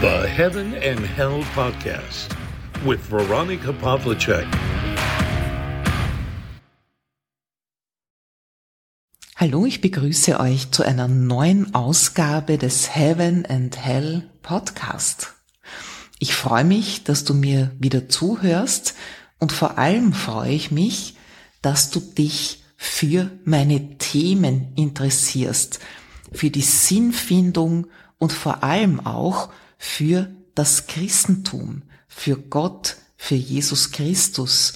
The Heaven and Hell Podcast with Veronica Pavlicek. Hallo, ich begrüße euch zu einer neuen Ausgabe des Heaven and Hell Podcast. Ich freue mich, dass du mir wieder zuhörst und vor allem freue ich mich, dass du dich für meine Themen interessierst, für die Sinnfindung und vor allem auch für das Christentum, für Gott, für Jesus Christus,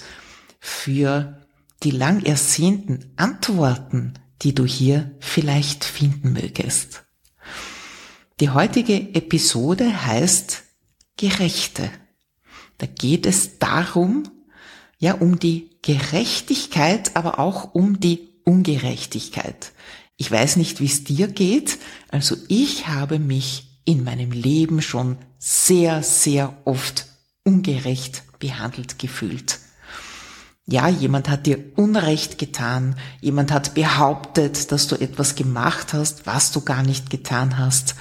für die lang ersehnten Antworten, die du hier vielleicht finden mögest. Die heutige Episode heißt Gerechte. Da geht es darum, ja, um die Gerechtigkeit, aber auch um die Ungerechtigkeit. Ich weiß nicht, wie es dir geht, also ich habe mich in meinem Leben schon sehr, sehr oft ungerecht behandelt gefühlt. Ja, jemand hat dir Unrecht getan, jemand hat behauptet, dass du etwas gemacht hast, was du gar nicht getan hast.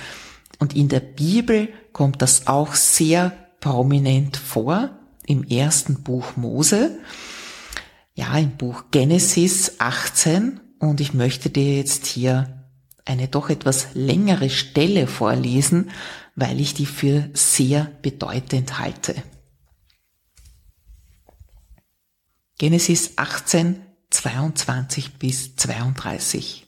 Und in der Bibel kommt das auch sehr prominent vor, im ersten Buch Mose, ja, im Buch Genesis 18. Und ich möchte dir jetzt hier eine doch etwas längere Stelle vorlesen, weil ich die für sehr bedeutend halte. Genesis 18, 22 bis 32.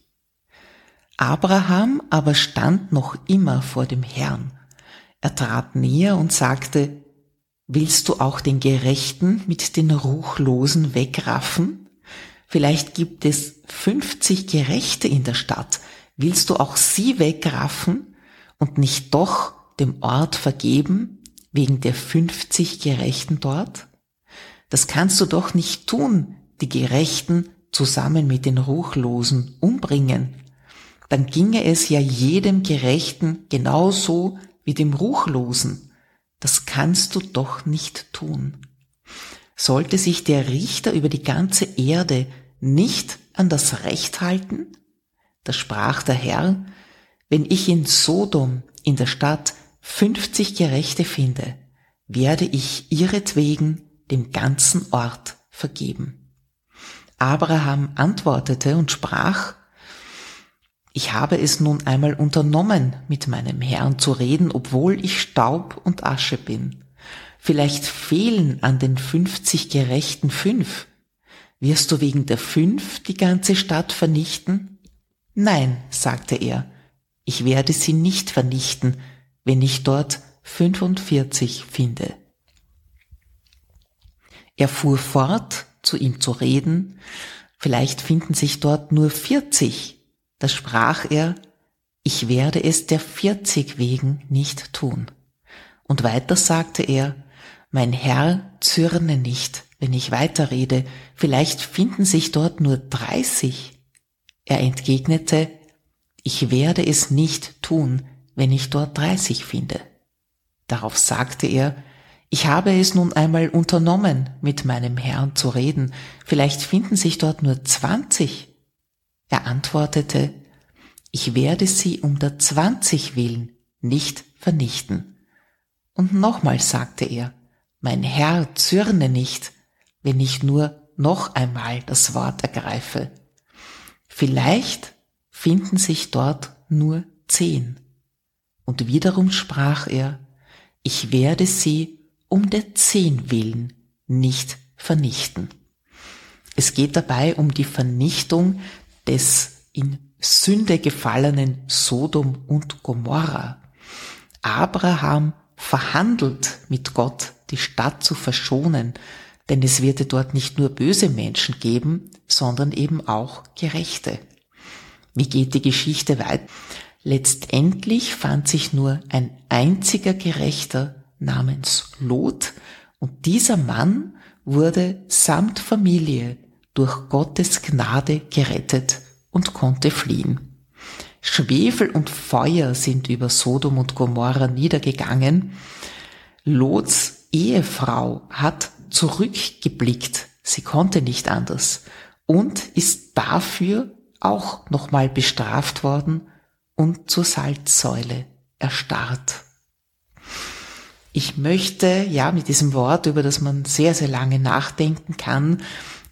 Abraham aber stand noch immer vor dem Herrn. Er trat näher und sagte, Willst du auch den Gerechten mit den Ruchlosen wegraffen? Vielleicht gibt es 50 Gerechte in der Stadt. Willst du auch sie wegraffen und nicht doch dem Ort vergeben wegen der 50 Gerechten dort? Das kannst du doch nicht tun, die Gerechten zusammen mit den Ruchlosen umbringen. Dann ginge es ja jedem Gerechten genauso wie dem Ruchlosen. Das kannst du doch nicht tun. Sollte sich der Richter über die ganze Erde nicht an das Recht halten? Da sprach der Herr, wenn ich in Sodom in der Stadt 50 Gerechte finde, werde ich ihretwegen dem ganzen Ort vergeben. Abraham antwortete und sprach, ich habe es nun einmal unternommen, mit meinem Herrn zu reden, obwohl ich Staub und Asche bin. Vielleicht fehlen an den fünfzig Gerechten fünf. Wirst du wegen der fünf die ganze Stadt vernichten? Nein, sagte er, ich werde sie nicht vernichten, wenn ich dort 45 finde. Er fuhr fort, zu ihm zu reden, vielleicht finden sich dort nur 40. Da sprach er, ich werde es der 40 wegen nicht tun. Und weiter sagte er, mein Herr zürne nicht, wenn ich weiterrede, vielleicht finden sich dort nur 30. Er entgegnete, ich werde es nicht tun, wenn ich dort 30 finde. Darauf sagte er, ich habe es nun einmal unternommen, mit meinem Herrn zu reden, vielleicht finden sich dort nur zwanzig. Er antwortete, ich werde sie um der zwanzig willen nicht vernichten. Und nochmals sagte er, mein Herr zürne nicht, wenn ich nur noch einmal das Wort ergreife. Vielleicht finden sich dort nur zehn. Und wiederum sprach er, ich werde sie um der Zehn willen nicht vernichten. Es geht dabei um die Vernichtung des in Sünde gefallenen Sodom und Gomorra. Abraham verhandelt mit Gott, die Stadt zu verschonen, denn es wird dort nicht nur böse Menschen geben, sondern eben auch Gerechte. Wie geht die Geschichte weiter? Letztendlich fand sich nur ein einziger Gerechter namens Lot und dieser Mann wurde samt Familie durch Gottes Gnade gerettet und konnte fliehen. Schwefel und Feuer sind über Sodom und Gomorra niedergegangen. Lots Ehefrau hat zurückgeblickt, sie konnte nicht anders und ist dafür auch nochmal bestraft worden und zur Salzsäule erstarrt. Ich möchte, ja, mit diesem Wort, über das man sehr, sehr lange nachdenken kann,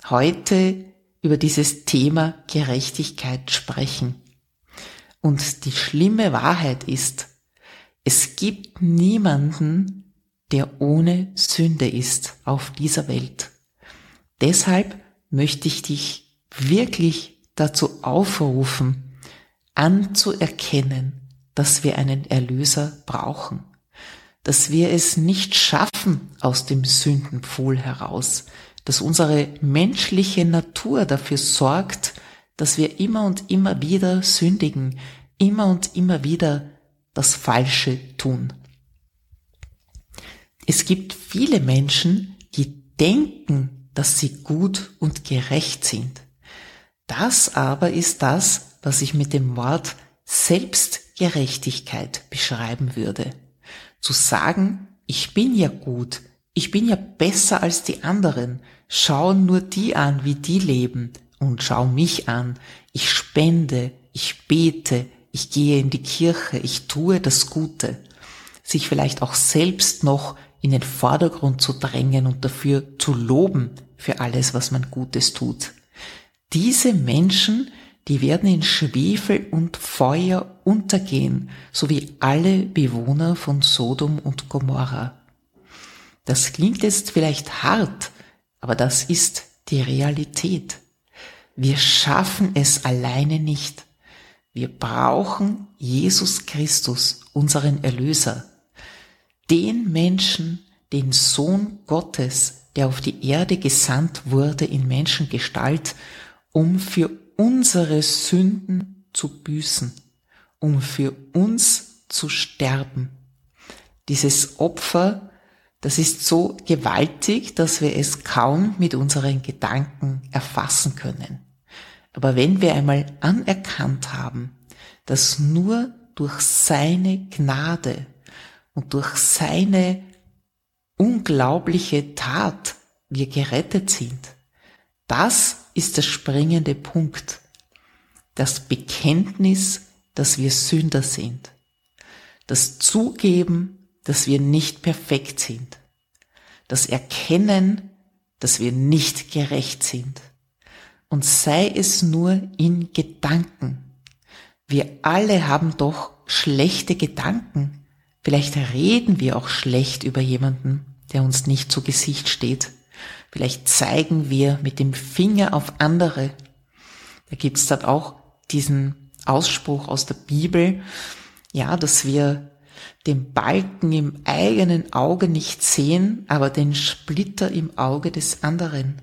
heute über dieses Thema Gerechtigkeit sprechen. Und die schlimme Wahrheit ist, es gibt niemanden, der ohne Sünde ist auf dieser Welt. Deshalb möchte ich dich wirklich dazu aufrufen, anzuerkennen, dass wir einen Erlöser brauchen, dass wir es nicht schaffen aus dem Sündenpfuhl heraus, dass unsere menschliche Natur dafür sorgt, dass wir immer und immer wieder sündigen, immer und immer wieder das Falsche tun. Es gibt viele Menschen, die denken, dass sie gut und gerecht sind. Das aber ist das, was ich mit dem Wort Selbstgerechtigkeit beschreiben würde. Zu sagen, ich bin ja gut, ich bin ja besser als die anderen, schau nur die an, wie die leben und schau mich an, ich spende, ich bete, ich gehe in die Kirche, ich tue das Gute, sich vielleicht auch selbst noch in den Vordergrund zu drängen und dafür zu loben für alles, was man Gutes tut. Diese Menschen, die werden in Schwefel und Feuer untergehen, so wie alle Bewohner von Sodom und Gomorra. Das klingt jetzt vielleicht hart, aber das ist die Realität. Wir schaffen es alleine nicht. Wir brauchen Jesus Christus, unseren Erlöser, den Menschen, den Sohn Gottes, der auf die Erde gesandt wurde in Menschengestalt, um für unsere Sünden zu büßen, um für uns zu sterben. Dieses Opfer, das ist so gewaltig, dass wir es kaum mit unseren Gedanken erfassen können. Aber wenn wir einmal anerkannt haben, dass nur durch seine Gnade und durch seine unglaubliche Tat wir gerettet sind, das ist der springende Punkt. Das Bekenntnis, dass wir Sünder sind. Das Zugeben, dass wir nicht perfekt sind. Das Erkennen, dass wir nicht gerecht sind und sei es nur in Gedanken. Wir alle haben doch schlechte Gedanken. Vielleicht reden wir auch schlecht über jemanden, der uns nicht zu Gesicht steht. Vielleicht zeigen wir mit dem Finger auf andere. Da gibt's dann auch diesen Ausspruch aus der Bibel, ja, dass wir den Balken im eigenen Auge nicht sehen, aber den Splitter im Auge des anderen.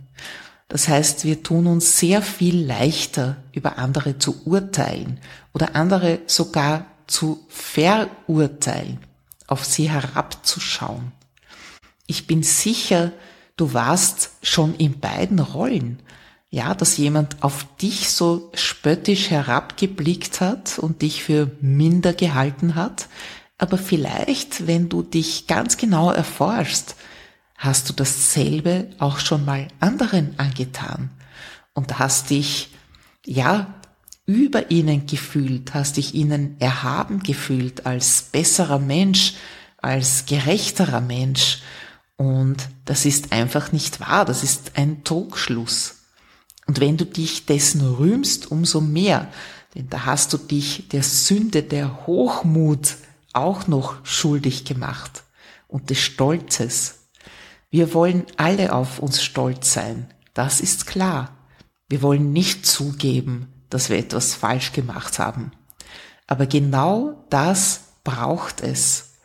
Das heißt, wir tun uns sehr viel leichter, über andere zu urteilen oder andere sogar zu verurteilen, auf sie herabzuschauen. Ich bin sicher, du warst schon in beiden Rollen. Ja, dass jemand auf dich so spöttisch herabgeblickt hat und dich für minder gehalten hat. Aber vielleicht, wenn du dich ganz genau erforschst, Hast du dasselbe auch schon mal anderen angetan und hast dich, ja, über ihnen gefühlt, hast dich ihnen erhaben gefühlt als besserer Mensch, als gerechterer Mensch. Und das ist einfach nicht wahr, das ist ein Trugschluss. Und wenn du dich dessen rühmst, umso mehr, denn da hast du dich der Sünde der Hochmut auch noch schuldig gemacht und des Stolzes. Wir wollen alle auf uns stolz sein. Das ist klar. Wir wollen nicht zugeben, dass wir etwas falsch gemacht haben. Aber genau das braucht es,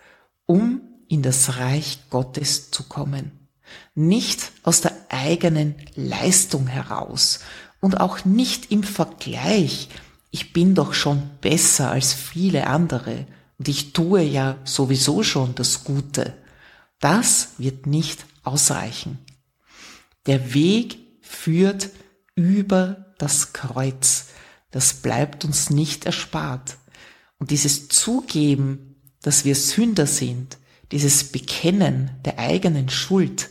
um in das Reich Gottes zu kommen. Nicht aus der eigenen Leistung heraus und auch nicht im Vergleich. Ich bin doch schon besser als viele andere und ich tue ja sowieso schon das Gute. Das wird nicht ausreichen. Der Weg führt über das Kreuz. Das bleibt uns nicht erspart. Und dieses Zugeben, dass wir Sünder sind, dieses Bekennen der eigenen Schuld,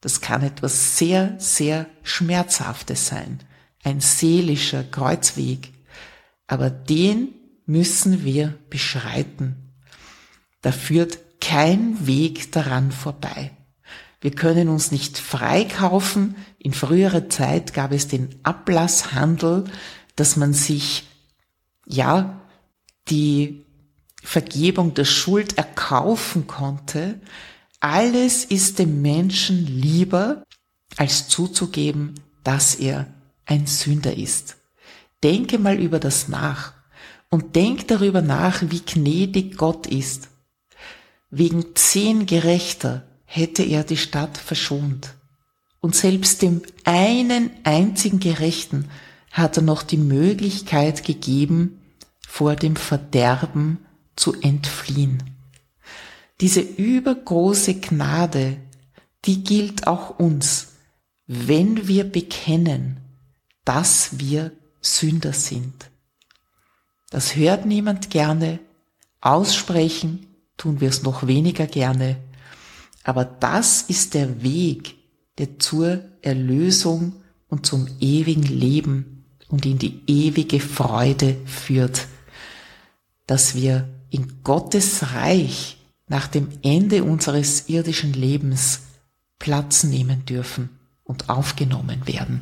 das kann etwas sehr, sehr Schmerzhaftes sein. Ein seelischer Kreuzweg. Aber den müssen wir beschreiten. Da führt kein Weg daran vorbei. Wir können uns nicht freikaufen. In früherer Zeit gab es den Ablasshandel, dass man sich, ja, die Vergebung der Schuld erkaufen konnte. Alles ist dem Menschen lieber, als zuzugeben, dass er ein Sünder ist. Denke mal über das nach und denk darüber nach, wie gnädig Gott ist. Wegen zehn Gerechter hätte er die Stadt verschont. Und selbst dem einen einzigen Gerechten hat er noch die Möglichkeit gegeben, vor dem Verderben zu entfliehen. Diese übergroße Gnade, die gilt auch uns, wenn wir bekennen, dass wir Sünder sind. Das hört niemand gerne, aussprechen tun wir es noch weniger gerne, aber das ist der Weg, der zur Erlösung und zum ewigen Leben und in die ewige Freude führt, dass wir in Gottes Reich nach dem Ende unseres irdischen Lebens Platz nehmen dürfen und aufgenommen werden.